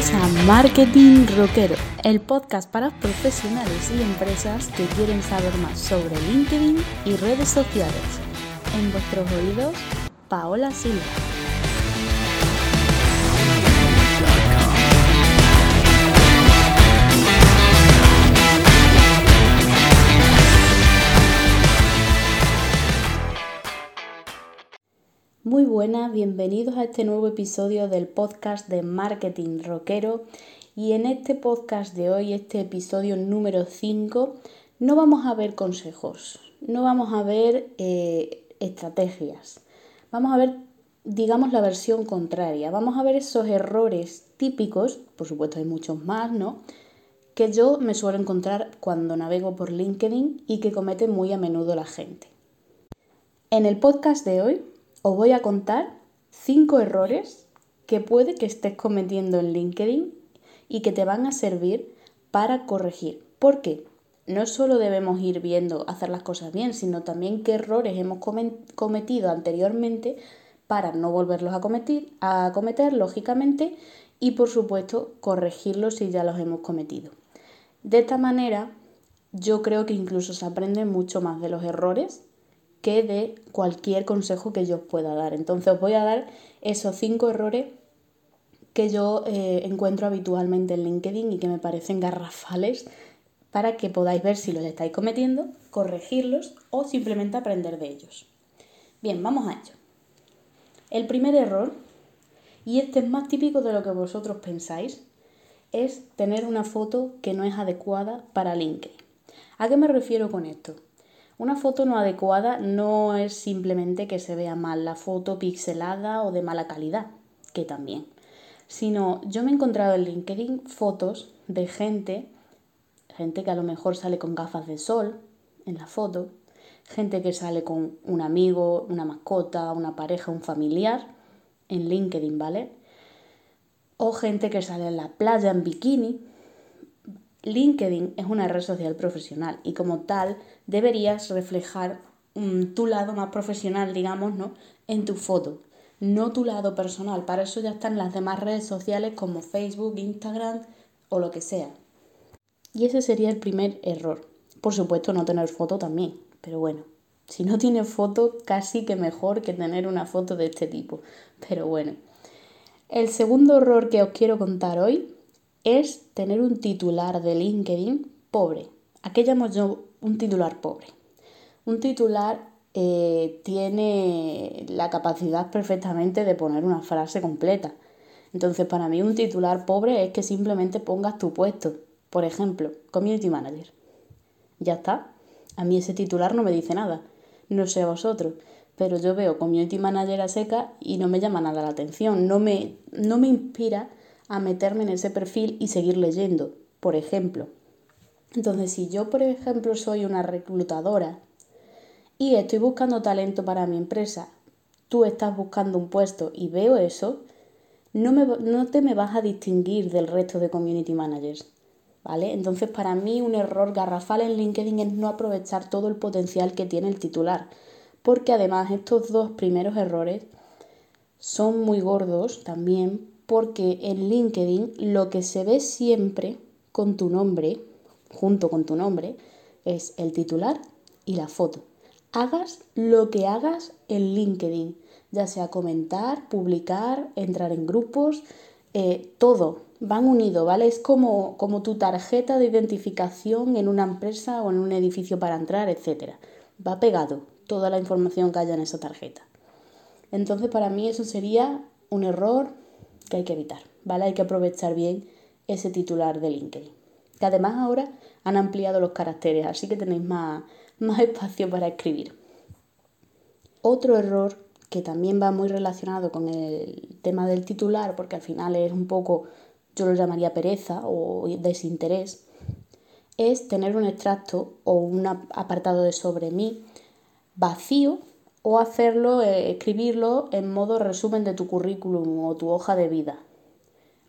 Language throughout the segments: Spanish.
A Marketing Rockero, el podcast para profesionales y empresas que quieren saber más sobre LinkedIn y redes sociales. En vuestros oídos, Paola Silva. Muy buenas, bienvenidos a este nuevo episodio del podcast de Marketing Rockero. Y en este podcast de hoy, este episodio número 5, no vamos a ver consejos, no vamos a ver eh, estrategias, vamos a ver, digamos, la versión contraria, vamos a ver esos errores típicos, por supuesto hay muchos más, ¿no? Que yo me suelo encontrar cuando navego por LinkedIn y que comete muy a menudo la gente. En el podcast de hoy os voy a contar cinco errores que puede que estés cometiendo en LinkedIn y que te van a servir para corregir. ¿Por qué? No solo debemos ir viendo hacer las cosas bien, sino también qué errores hemos cometido anteriormente para no volverlos a a cometer, lógicamente, y por supuesto corregirlos si ya los hemos cometido. De esta manera, yo creo que incluso se aprende mucho más de los errores que de cualquier consejo que yo os pueda dar. Entonces os voy a dar esos cinco errores que yo eh, encuentro habitualmente en LinkedIn y que me parecen garrafales para que podáis ver si los estáis cometiendo, corregirlos o simplemente aprender de ellos. Bien, vamos a ello. El primer error, y este es más típico de lo que vosotros pensáis, es tener una foto que no es adecuada para LinkedIn. ¿A qué me refiero con esto? Una foto no adecuada no es simplemente que se vea mal la foto pixelada o de mala calidad, que también, sino yo me he encontrado en LinkedIn fotos de gente, gente que a lo mejor sale con gafas de sol en la foto, gente que sale con un amigo, una mascota, una pareja, un familiar en LinkedIn, ¿vale? O gente que sale en la playa en bikini, LinkedIn es una red social profesional y como tal deberías reflejar mm, tu lado más profesional, digamos, ¿no? En tu foto, no tu lado personal. Para eso ya están las demás redes sociales como Facebook, Instagram o lo que sea. Y ese sería el primer error. Por supuesto, no tener foto también, pero bueno, si no tienes foto, casi que mejor que tener una foto de este tipo. Pero bueno. El segundo error que os quiero contar hoy es tener un titular de LinkedIn pobre. ¿A qué llamo yo un titular pobre? Un titular eh, tiene la capacidad perfectamente de poner una frase completa. Entonces, para mí un titular pobre es que simplemente pongas tu puesto. Por ejemplo, Community Manager. Ya está. A mí ese titular no me dice nada. No sé a vosotros. Pero yo veo Community Manager a seca y no me llama nada la atención. No me, no me inspira a meterme en ese perfil y seguir leyendo, por ejemplo. Entonces, si yo, por ejemplo, soy una reclutadora y estoy buscando talento para mi empresa, tú estás buscando un puesto y veo eso, no, me, no te me vas a distinguir del resto de community managers. ¿Vale? Entonces, para mí, un error garrafal en LinkedIn es no aprovechar todo el potencial que tiene el titular. Porque además, estos dos primeros errores son muy gordos también porque en LinkedIn lo que se ve siempre con tu nombre, junto con tu nombre, es el titular y la foto. Hagas lo que hagas en LinkedIn, ya sea comentar, publicar, entrar en grupos, eh, todo van unidos, ¿vale? Es como, como tu tarjeta de identificación en una empresa o en un edificio para entrar, etc. Va pegado toda la información que haya en esa tarjeta. Entonces, para mí eso sería un error que hay que evitar, ¿vale? Hay que aprovechar bien ese titular de LinkedIn. Que además ahora han ampliado los caracteres, así que tenéis más, más espacio para escribir. Otro error que también va muy relacionado con el tema del titular, porque al final es un poco, yo lo llamaría pereza o desinterés, es tener un extracto o un apartado de sobre mí vacío o hacerlo, eh, escribirlo en modo resumen de tu currículum o tu hoja de vida.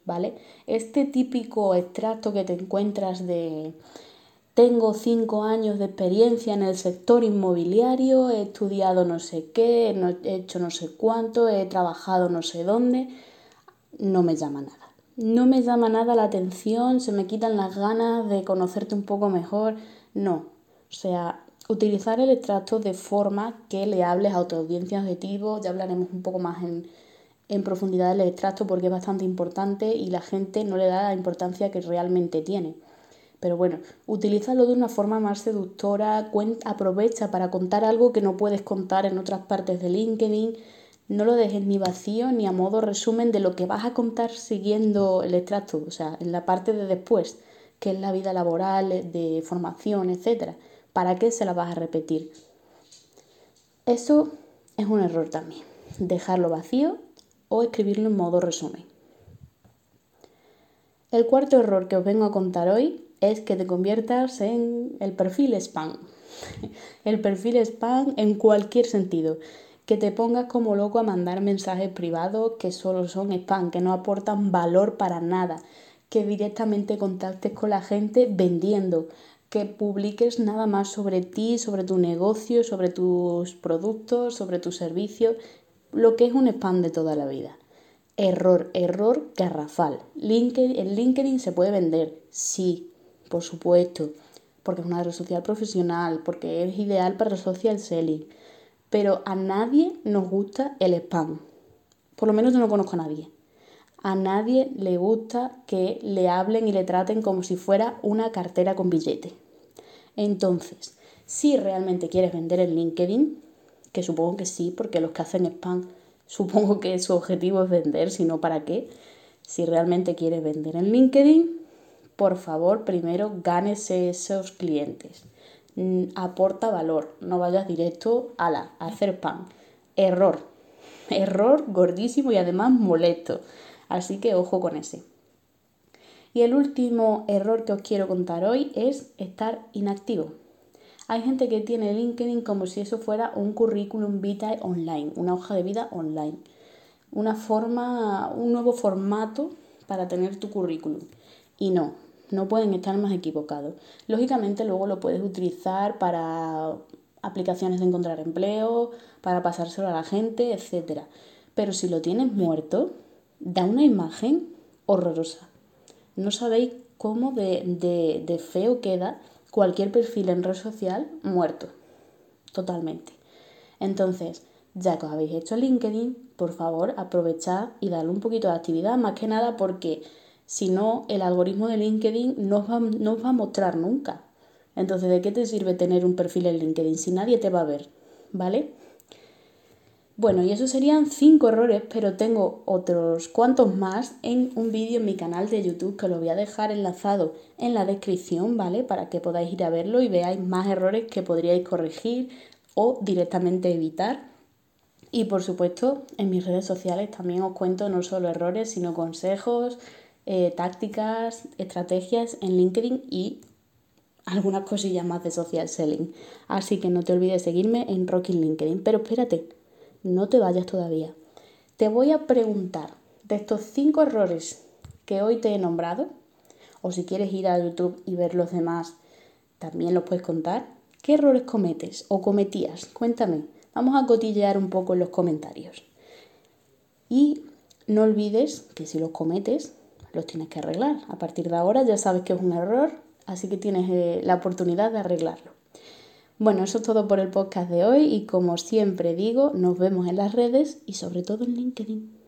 ¿Vale? Este típico extracto que te encuentras de tengo cinco años de experiencia en el sector inmobiliario, he estudiado no sé qué, he hecho no sé cuánto, he trabajado no sé dónde. no me llama nada. No me llama nada la atención, se me quitan las ganas de conocerte un poco mejor. No. O sea, utilizar el extracto de forma que le hables a tu audiencia objetivo. Ya hablaremos un poco más en, en profundidad del extracto porque es bastante importante y la gente no le da la importancia que realmente tiene. Pero bueno, utilízalo de una forma más seductora, aprovecha para contar algo que no puedes contar en otras partes de LinkedIn. No lo dejes ni vacío ni a modo resumen de lo que vas a contar siguiendo el extracto, o sea, en la parte de después, que es la vida laboral, de formación, etc. ¿Para qué se la vas a repetir? Eso es un error también, dejarlo vacío o escribirlo en modo resumen. El cuarto error que os vengo a contar hoy es que te conviertas en el perfil spam. El perfil spam en cualquier sentido. Que te pongas como loco a mandar mensajes privados que solo son spam, que no aportan valor para nada. Que directamente contactes con la gente vendiendo. Que publiques nada más sobre ti, sobre tu negocio, sobre tus productos, sobre tus servicios lo que es un spam de toda la vida. Error, error garrafal. LinkedIn, en LinkedIn se puede vender, sí, por supuesto, porque es una red social profesional, porque es ideal para el social selling, pero a nadie nos gusta el spam. Por lo menos yo no conozco a nadie. A nadie le gusta que le hablen y le traten como si fuera una cartera con billete. Entonces, si realmente quieres vender en LinkedIn, que supongo que sí, porque los que hacen spam supongo que su objetivo es vender, si no, ¿para qué? Si realmente quieres vender en LinkedIn, por favor, primero gánese esos clientes. Mm, aporta valor, no vayas directo a, la, a hacer spam. Error, error gordísimo y además molesto. Así que ojo con ese. Y el último error que os quiero contar hoy es estar inactivo. Hay gente que tiene LinkedIn como si eso fuera un currículum vitae online, una hoja de vida online, una forma, un nuevo formato para tener tu currículum. Y no, no pueden estar más equivocados. Lógicamente luego lo puedes utilizar para aplicaciones de encontrar empleo, para pasárselo a la gente, etc. Pero si lo tienes muerto, da una imagen horrorosa. No sabéis cómo de, de, de feo queda cualquier perfil en red social muerto. Totalmente. Entonces, ya que os habéis hecho LinkedIn, por favor, aprovechad y darle un poquito de actividad, más que nada porque si no, el algoritmo de LinkedIn no va, no os va a mostrar nunca. Entonces, ¿de qué te sirve tener un perfil en LinkedIn si nadie te va a ver? ¿Vale? Bueno, y esos serían cinco errores, pero tengo otros cuantos más en un vídeo en mi canal de YouTube que lo voy a dejar enlazado en la descripción, ¿vale? Para que podáis ir a verlo y veáis más errores que podríais corregir o directamente evitar. Y por supuesto, en mis redes sociales también os cuento no solo errores, sino consejos, eh, tácticas, estrategias en LinkedIn y algunas cosillas más de social selling. Así que no te olvides seguirme en Rocking LinkedIn. Pero espérate, no te vayas todavía. Te voy a preguntar de estos cinco errores que hoy te he nombrado, o si quieres ir a YouTube y ver los demás, también los puedes contar. ¿Qué errores cometes o cometías? Cuéntame. Vamos a cotillear un poco en los comentarios. Y no olvides que si los cometes, los tienes que arreglar. A partir de ahora ya sabes que es un error, así que tienes eh, la oportunidad de arreglarlo. Bueno, eso es todo por el podcast de hoy y como siempre digo, nos vemos en las redes y sobre todo en LinkedIn.